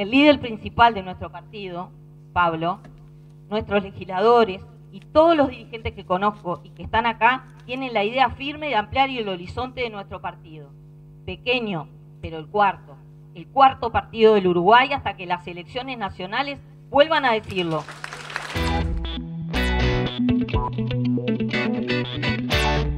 El líder principal de nuestro partido, Pablo, nuestros legisladores y todos los dirigentes que conozco y que están acá tienen la idea firme de ampliar el horizonte de nuestro partido. Pequeño, pero el cuarto. El cuarto partido del Uruguay hasta que las elecciones nacionales vuelvan a decirlo.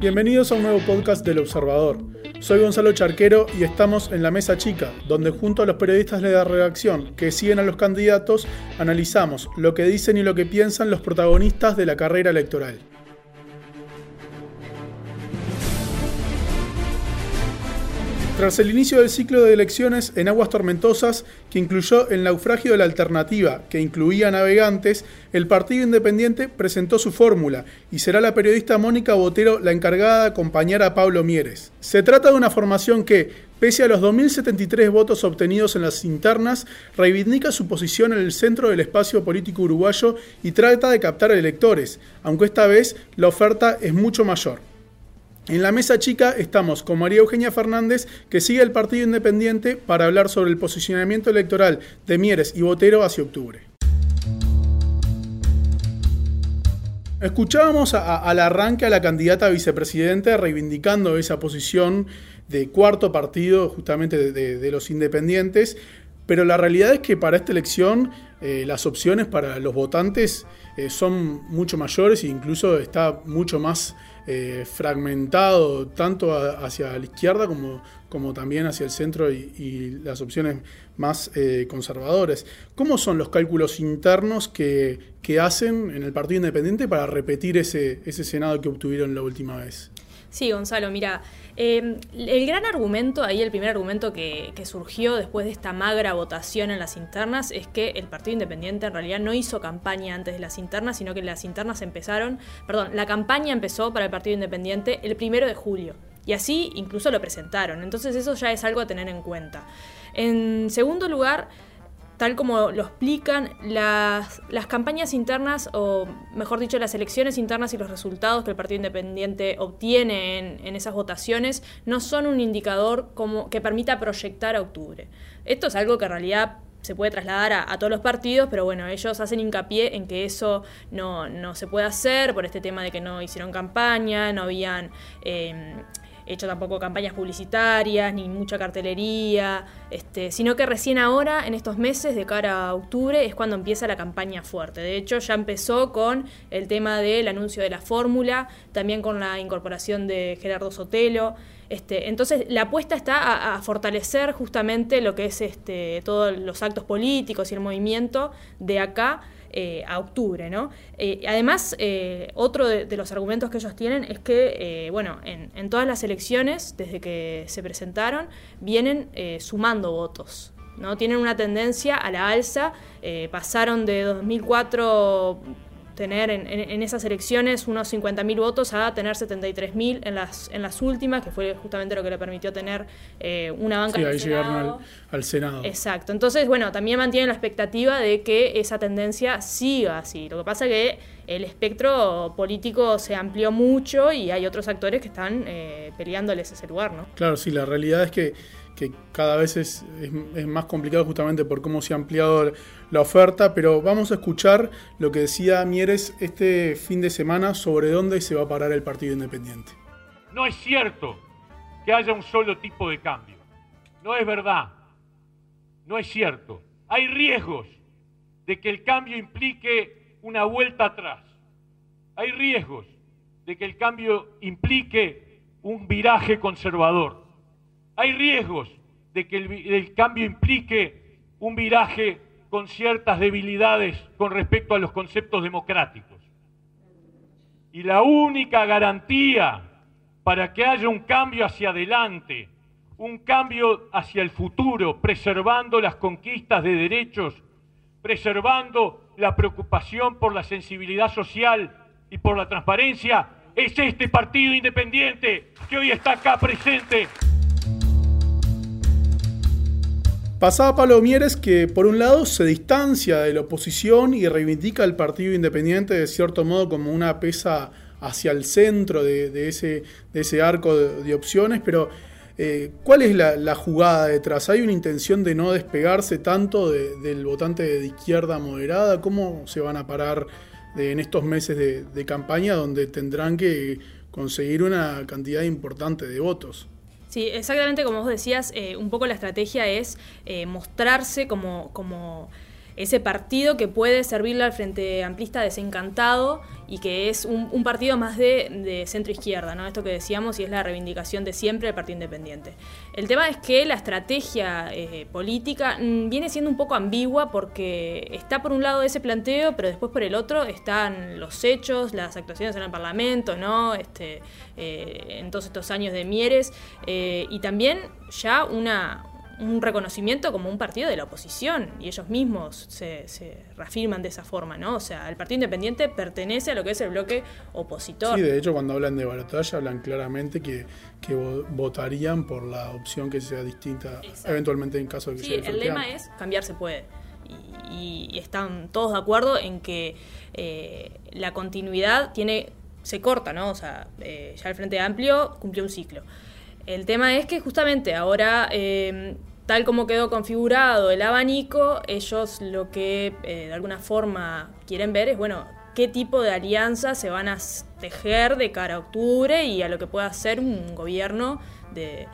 Bienvenidos a un nuevo podcast del Observador. Soy Gonzalo Charquero y estamos en la Mesa Chica, donde junto a los periodistas de la redacción que siguen a los candidatos, analizamos lo que dicen y lo que piensan los protagonistas de la carrera electoral. Tras el inicio del ciclo de elecciones en aguas tormentosas, que incluyó el naufragio de la alternativa, que incluía navegantes, el Partido Independiente presentó su fórmula y será la periodista Mónica Botero la encargada de acompañar a Pablo Mieres. Se trata de una formación que, pese a los 2.073 votos obtenidos en las internas, reivindica su posición en el centro del espacio político uruguayo y trata de captar electores, aunque esta vez la oferta es mucho mayor. En la mesa chica estamos con María Eugenia Fernández, que sigue el Partido Independiente para hablar sobre el posicionamiento electoral de Mieres y Botero hacia octubre. Escuchábamos al arranque a la candidata a vicepresidente reivindicando esa posición de cuarto partido justamente de, los independientes, pero la realidad es que para esta elección eh, las opciones para los votantes eh, son mucho mayores e incluso está mucho más eh, fragmentado tanto hacia la izquierda como, como también hacia el centro y, las opciones más eh, conservadoras. ¿Cómo son los cálculos internos que, que, hacen en el Partido Independiente para repetir ese, ese Senado que obtuvieron la última vez? Sí, Gonzalo, mira, em, el gran argumento, ahí el primer argumento que, surgió después de esta magra votación en las internas es que el Partido Independiente en realidad no hizo campaña antes de las internas, sino que las internas empezaron, perdón, la campaña empezó para el Partido Independiente el primero de julio. Y así incluso lo presentaron. Entonces eso ya es algo a tener en cuenta. En segundo lugar, tal como lo explican, las, campañas internas, o mejor dicho, las elecciones internas y los resultados que el Partido Independiente obtiene en, esas votaciones, no son un indicador como, que permita proyectar a octubre. Esto es algo que en realidad se puede trasladar a, todos los partidos, pero bueno, ellos hacen hincapié en que eso no, se puede hacer por este tema de que no hicieron campaña, no habían eh, hecho tampoco campañas publicitarias, ni mucha cartelería, este, sino que recién ahora, en estos meses, de cara a octubre, es cuando empieza la campaña fuerte. De hecho, ya empezó con el tema del anuncio de la fórmula, también con la incorporación de Gerardo Sotelo. Este, entonces, la apuesta está a, fortalecer justamente lo que es este, todos los actos políticos y el movimiento de acá eh, a octubre, ¿no? Eh, además, eh, otro de, los argumentos que ellos tienen es que, bueno, en, todas las elecciones, desde que se presentaron, vienen sumando votos. ¿no? Tienen una tendencia a la alza, pasaron de 2004 tener en, esas elecciones unos 50.000 votos a tener 73.000 en las, en las últimas, que fue justamente lo que le permitió tener eh, una banca sí, ahí llegaron al, Senado. Exacto. Entonces, bueno, también mantienen la expectativa de que esa tendencia siga así. Lo que pasa que el espectro político se amplió mucho y hay otros actores que están eh, peleándoles ese lugar, ¿no? Claro, sí, la realidad es que que cada vez es, más complicado justamente por cómo se ha ampliado la oferta, pero vamos a escuchar lo que decía Mieres este fin de semana sobre dónde se va a parar el Partido Independiente. No es cierto que haya un solo tipo de cambio. No es verdad. No es cierto. Hay riesgos de que el cambio implique una vuelta atrás. Hay riesgos de que el cambio implique un viraje conservador hay riesgos de que el, cambio implique un viraje con ciertas debilidades con respecto a los conceptos democráticos. Y la única garantía para que haya un cambio hacia adelante, un cambio hacia el futuro, preservando las conquistas de derechos, preservando la preocupación por la sensibilidad social y por la transparencia, es este partido independiente que hoy está acá presente. Pasaba Pablo Mieres que por un lado se distancia de la oposición y reivindica al Partido Independiente de cierto modo como una pesa hacia el centro de, ese, de ese, arco de, opciones, pero Eh, ¿Cuál es la, jugada detrás? ¿Hay una intención de no despegarse tanto del votante de izquierda moderada? ¿Cómo se van a parar en estos meses de, campaña donde tendrán que conseguir una cantidad importante de votos? Sí, exactamente como vos decías, eh, un poco la estrategia es eh, mostrarse como, como ese partido que puede servirle al Frente Amplista desencantado y que es un, partido más de, centro izquierda, ¿no? Esto que decíamos y es la reivindicación de siempre del Partido Independiente. El tema es que la estrategia eh, política mm, viene siendo un poco ambigua porque está por un lado ese planteo, pero después por el otro están los hechos, las actuaciones en el Parlamento, ¿no? Este, eh, en todos estos años de Mieres, eh, y también ya una, un reconocimiento como un partido de la oposición y ellos mismos se, reafirman de esa forma, ¿no? O sea, el Partido Independiente pertenece a lo que es el bloque opositor. Sí, de hecho cuando hablan de batalla hablan claramente que, votarían por la opción que sea distinta eventualmente en caso de que sí, el lema es cambiar se puede. Y, están todos de acuerdo en que eh, la continuidad tiene se corta, ¿no? O sea, eh, ya el Frente Amplio cumplió un ciclo. El tema es que justamente ahora eh, tal como quedó configurado el abanico, ellos lo que eh, de alguna forma quieren ver es, bueno, qué tipo de alianzas se van a tejer de cara a octubre y a lo que pueda ser un gobierno del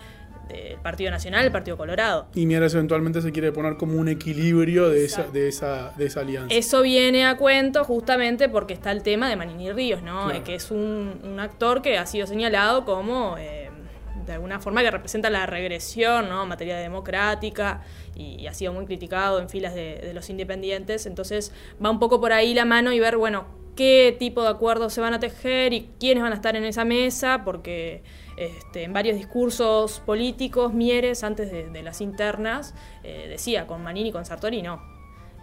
Partido Nacional, el Partido Colorado. Y Mieres eventualmente se quiere poner como un equilibrio de esa, de esa, de esa alianza. Eso viene a cuento justamente porque está el tema de Manini Ríos, ¿no? Que es un, actor que ha sido señalado como... Eh, de alguna forma que representa la regresión ¿no? en materia democrática y, ha sido muy criticado en filas de, los independientes. Entonces va un poco por ahí la mano y ver, bueno, qué tipo de acuerdos se van a tejer y quiénes van a estar en esa mesa, porque este, en varios discursos políticos, Mieres, antes de, las internas, eh, decía con Manini y con Sartori no.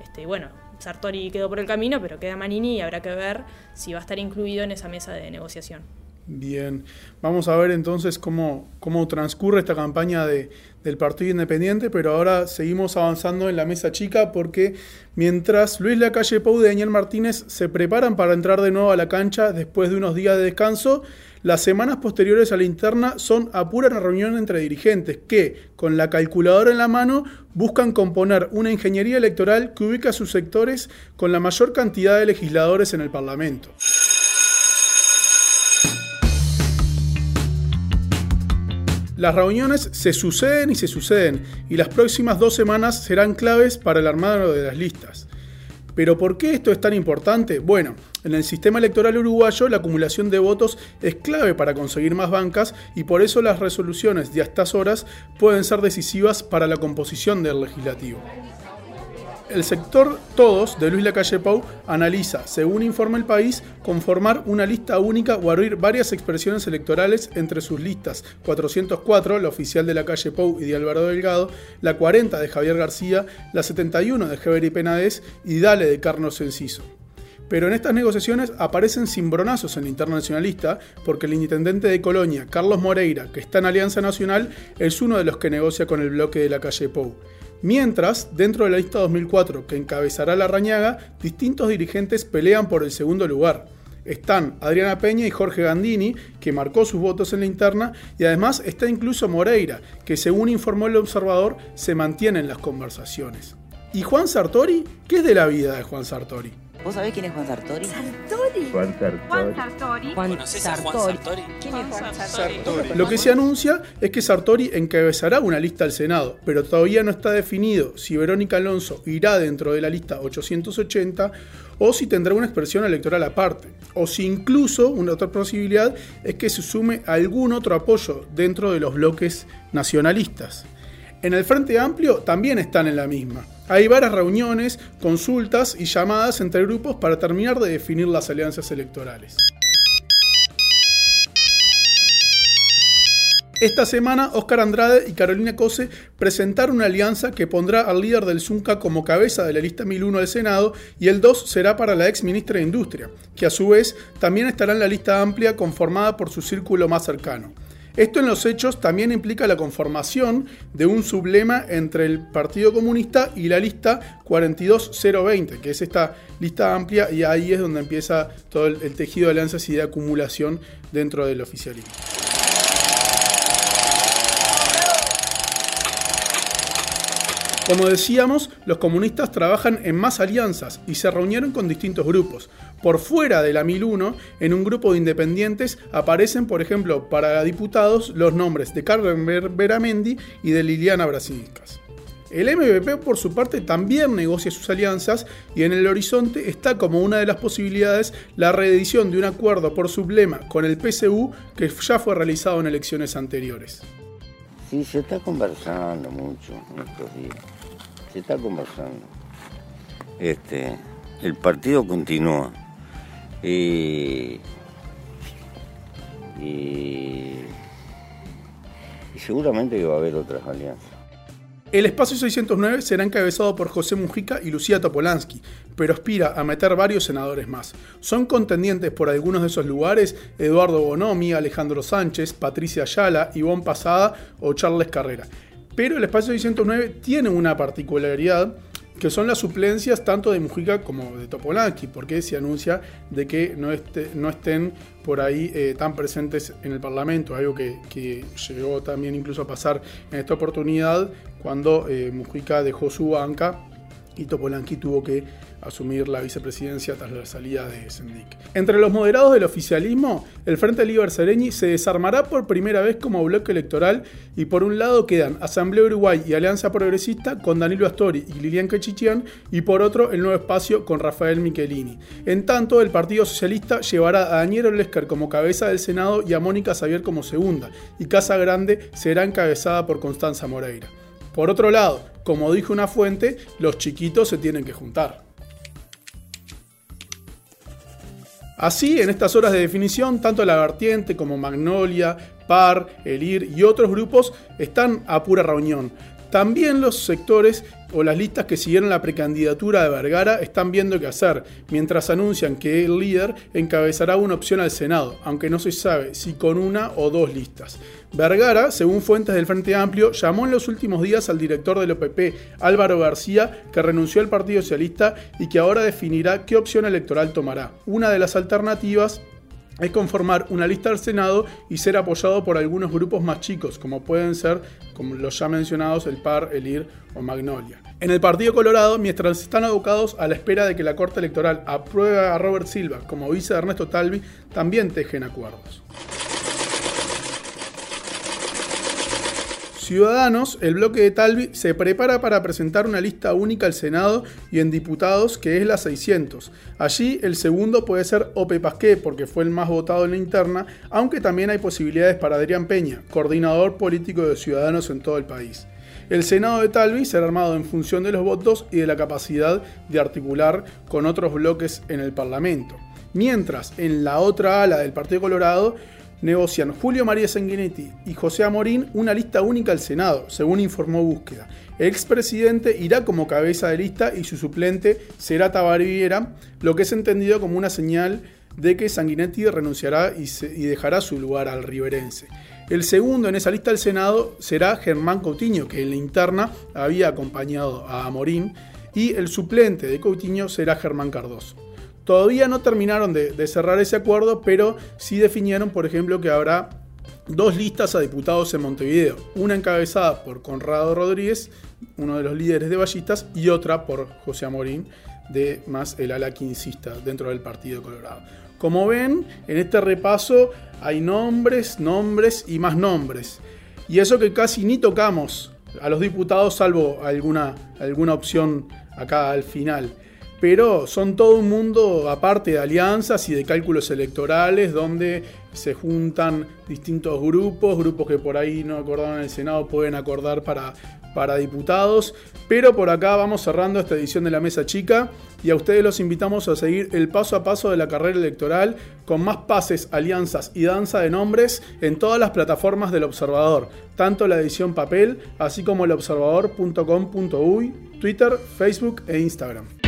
Este, bueno, Sartori quedó por el camino, pero queda Manini y habrá que ver si va a estar incluido en esa mesa de negociación. Bien, vamos a ver entonces cómo, cómo transcurre esta campaña de, del Partido Independiente, pero ahora seguimos avanzando en la mesa chica porque mientras Luis Lacalle Pou y Daniel Martínez se preparan para entrar de nuevo a la cancha después de unos días de descanso, las semanas posteriores a la interna son a pura reunión entre dirigentes que, con la calculadora en la mano, buscan componer una ingeniería electoral que ubica a sus sectores con la mayor cantidad de legisladores en el Parlamento. Las reuniones se suceden y se suceden, y las próximas dos semanas serán claves para el armado de las listas. Pero ¿por qué esto es tan importante? Bueno, en el sistema electoral uruguayo la acumulación de votos es clave para conseguir más bancas y por eso las resoluciones de a estas horas pueden ser decisivas para la composición del legislativo. El sector Todos de Luis Lacalle Pou analiza, según informa el país, conformar una lista única o abrir varias expresiones electorales entre sus listas 404, la oficial de la calle Pou y de Álvaro Delgado, la 40 de Javier García, la 71 de Heber y Penades y Dale de Carlos Enciso. Pero en estas negociaciones aparecen cimbronazos en la interna nacionalista porque el intendente de Colonia, Carlos Moreira, que está en Alianza Nacional, es uno de los que negocia con el bloque de la calle Pou. Mientras, dentro de la lista 2004 que encabezará la Rañaga, distintos dirigentes pelean por el segundo lugar. Están Adriana Peña y Jorge Gandini, que marcó sus votos en la interna, y además está incluso Moreira, que según informó el observador, se mantiene en las conversaciones. ¿Y Juan Sartori? ¿Qué es de la vida de Juan Sartori? ¿Vos sabés quién es Juan Sartori? ¿Sartori? Juan Sartori. Juan Sartori. Juan Sartori. ¿Quién es Juan Sartori? Lo que se anuncia es que Sartori encabezará una lista al Senado, pero todavía no está definido si Verónica Alonso irá dentro de la lista 880 o si tendrá una expresión electoral aparte, o si incluso una otra posibilidad es que se sume algún otro apoyo dentro de los bloques nacionalistas. En el Frente Amplio también están en la misma. Hay varias reuniones, consultas y llamadas entre grupos para terminar de definir las alianzas electorales. Esta semana, Óscar Andrade y Carolina Cose presentaron una alianza que pondrá al líder del Zunca como cabeza de la lista 1001 del Senado y el 2 será para la ex ministra de Industria, que a su vez también estará en la lista amplia conformada por su círculo más cercano. Esto en los hechos también implica la conformación de un sublema entre el Partido Comunista y la lista 42020, que es esta lista amplia y ahí es donde empieza todo el, tejido de alianzas y de acumulación dentro del oficialismo. Como decíamos, los comunistas trabajan en más alianzas y se reunieron con distintos grupos. Por fuera de la 1001, en un grupo de independientes aparecen, por ejemplo, para diputados los nombres de Carmen Beramendi y de Liliana Brasinskas. El MVP, por su parte, también negocia sus alianzas y en el horizonte está como una de las posibilidades la reedición de un acuerdo por sublema con el PSU que ya fue realizado en elecciones anteriores. Sí, se está conversando mucho en estos días. Se está conversando. Este, el partido continúa. y, y seguramente que va a haber otras alianzas. El espacio 609 será encabezado por José Mujica y Lucía Topolansky, pero aspira a meter varios senadores más. Son contendientes por algunos de esos lugares Eduardo Bonomi, Alejandro Sánchez, Patricia Ayala, Ivonne Pasada o Charles Carrera. Pero el espacio 609 tiene una particularidad que son las suplencias tanto de Mujica como de Topolansky, porque se anuncia de que no, no estén por ahí eh, tan presentes en el Parlamento, algo que, llegó también incluso a pasar en esta oportunidad cuando eh, Mujica dejó su banca y Topolansky tuvo que asumir la vicepresidencia tras la salida de Sendik. Entre los moderados del oficialismo, el Frente Liber Sereni se desarmará por primera vez como bloque electoral y por un lado quedan Asamblea Uruguay y Alianza Progresista con Danilo Astori y Lilian Quechichian y por otro el nuevo espacio con Rafael Michelini. En tanto, el Partido Socialista llevará a Daniel Olesker como cabeza del Senado y a Mónica Xavier como segunda, y Casa Grande será encabezada por Constanza Moreira. Por otro lado, como dijo una fuente, los chiquitos se tienen que juntar. Así, en estas horas de definición, tanto la vertiente como Magnolia, PAR, ELIR y otros grupos están a pura reunión. También los sectores o las listas que siguieron la precandidatura de Vergara están viendo qué hacer, mientras anuncian que el líder encabezará una opción al Senado, aunque no se sabe si con una o dos listas. Vergara, según fuentes del Frente Amplio, llamó en los últimos días al director del OPP, Álvaro García, que renunció al Partido Socialista y que ahora definirá qué opción electoral tomará. Una de las alternativas es conformar una lista al Senado y ser apoyado por algunos grupos más chicos, como pueden ser, como los ya mencionados, el PAR, el IR o Magnolia. En el Partido Colorado, mientras están abocados a la espera de que la Corte Electoral apruebe a Robert Silva como vice de Ernesto Talvi, también tejen acuerdos. Ciudadanos, el bloque de Talvi se prepara para presentar una lista única al Senado y en diputados que es la 600. Allí el segundo puede ser Ope Pasqué porque fue el más votado en la interna, aunque también hay posibilidades para Adrián Peña, coordinador político de Ciudadanos en todo el país. El Senado de Talvi será armado en función de los votos y de la capacidad de articular con otros bloques en el Parlamento. Mientras en la otra ala del Partido Colorado negocian Julio María Sanguinetti y José Amorín una lista única al Senado, según informó Búsqueda. El expresidente irá como cabeza de lista y su suplente será Tabariera, lo que es entendido como una señal de que Sanguinetti renunciará y, y dejará su lugar al riverense. El segundo en esa lista del Senado será Germán Coutinho, que en la interna había acompañado a Amorín, y el suplente de Coutinho será Germán Cardoso. Todavía no terminaron de, cerrar ese acuerdo, pero sí definieron, por ejemplo, que habrá dos listas a diputados en Montevideo, una encabezada por Conrado Rodríguez, uno de los líderes de ballistas, y otra por José Amorín, de más el ala quincista dentro del Partido Colorado. Como ven, en este repaso hay nombres, nombres y más nombres. Y eso que casi ni tocamos a los diputados, salvo alguna, alguna opción acá al final pero son todo un mundo aparte de alianzas y de cálculos electorales donde se juntan distintos grupos, grupos que por ahí no acordaron en el Senado pueden acordar para, para diputados, pero por acá vamos cerrando esta edición de la Mesa Chica y a ustedes los invitamos a seguir el paso a paso de la carrera electoral con más pases, alianzas y danza de nombres en todas las plataformas del Observador, tanto la edición papel así como el observador.com.uy, Twitter, Facebook e Instagram.